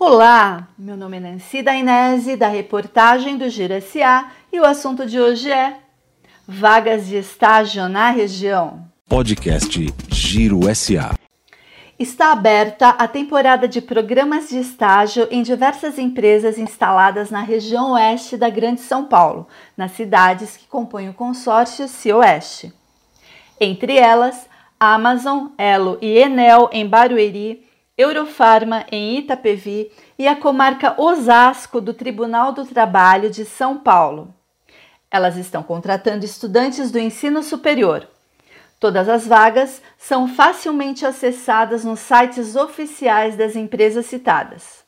Olá, meu nome é Nancy Dainese, da reportagem do Giro SA, e o assunto de hoje é Vagas de estágio na região. Podcast Giro SA. Está aberta a temporada de programas de estágio em diversas empresas instaladas na região oeste da Grande São Paulo, nas cidades que compõem o consórcio CIOeste. Entre elas, Amazon, Elo e Enel em Barueri, Eurofarma em Itapevi e a comarca Osasco do Tribunal do Trabalho de São Paulo. Elas estão contratando estudantes do ensino superior. Todas as vagas são facilmente acessadas nos sites oficiais das empresas citadas.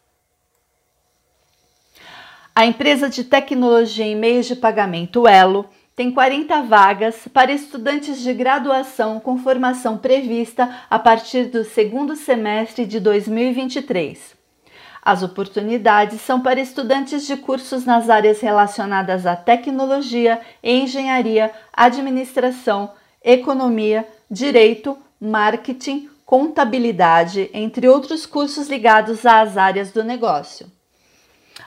A empresa de tecnologia em meios de pagamento Elo tem 40 vagas para estudantes de graduação com formação prevista a partir do segundo semestre de 2023. As oportunidades são para estudantes de cursos nas áreas relacionadas à tecnologia, engenharia, administração, economia, direito, marketing, contabilidade, entre outros cursos ligados às áreas do negócio.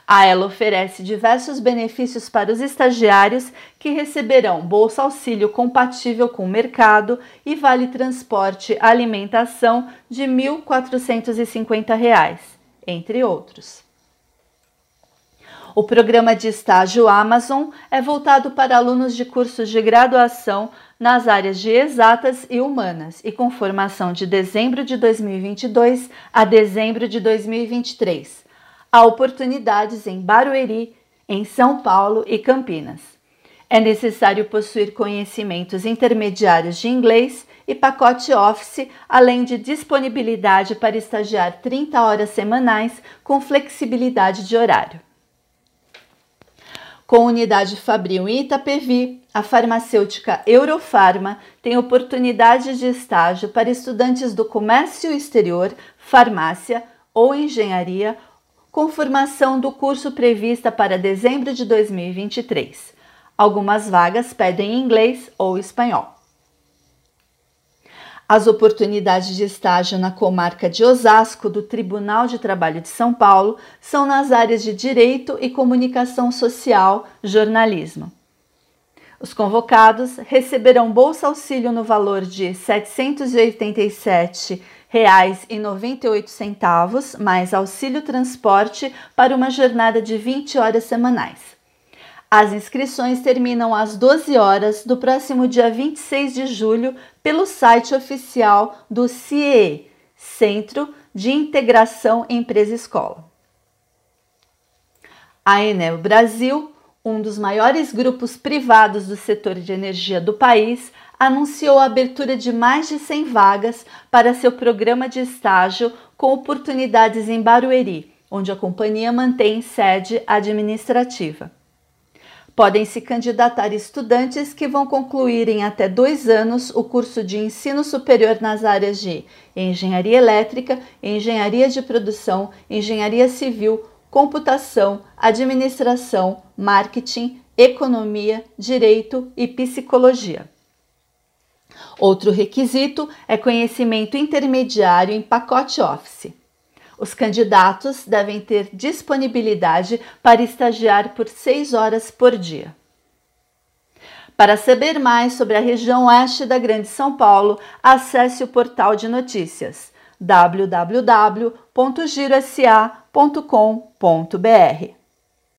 A ela oferece diversos benefícios para os estagiários que receberão bolsa auxílio compatível com o mercado e vale transporte alimentação de R$ 1.450, entre outros. O programa de estágio Amazon é voltado para alunos de cursos de graduação nas áreas de exatas e humanas e com formação de dezembro de 2022 a dezembro de 2023 há oportunidades em Barueri, em São Paulo e Campinas. É necessário possuir conhecimentos intermediários de inglês e pacote Office, além de disponibilidade para estagiar 30 horas semanais com flexibilidade de horário. Com unidade Fabril em Itapevi, a farmacêutica Eurofarma tem oportunidades de estágio para estudantes do comércio exterior, farmácia ou engenharia com formação do curso prevista para dezembro de 2023. Algumas vagas pedem inglês ou espanhol. As oportunidades de estágio na comarca de Osasco do Tribunal de Trabalho de São Paulo são nas áreas de Direito e Comunicação Social, jornalismo. Os convocados receberão bolsa auxílio no valor de R$ 787 R$ mais auxílio transporte para uma jornada de 20 horas semanais. As inscrições terminam às 12 horas do próximo dia 26 de julho pelo site oficial do CIE, Centro de Integração Empresa-Escola. A Enel Brasil, um dos maiores grupos privados do setor de energia do país, anunciou a abertura de mais de 100 vagas para seu programa de estágio com oportunidades em Barueri, onde a companhia mantém sede administrativa. Podem se candidatar estudantes que vão concluir em até dois anos o curso de ensino superior nas áreas de engenharia elétrica, engenharia de produção, engenharia civil, computação, administração, marketing, economia, direito e psicologia. Outro requisito é conhecimento intermediário em pacote Office. Os candidatos devem ter disponibilidade para estagiar por seis horas por dia. Para saber mais sobre a região oeste da Grande São Paulo, acesse o portal de notícias www.girosa.com.br.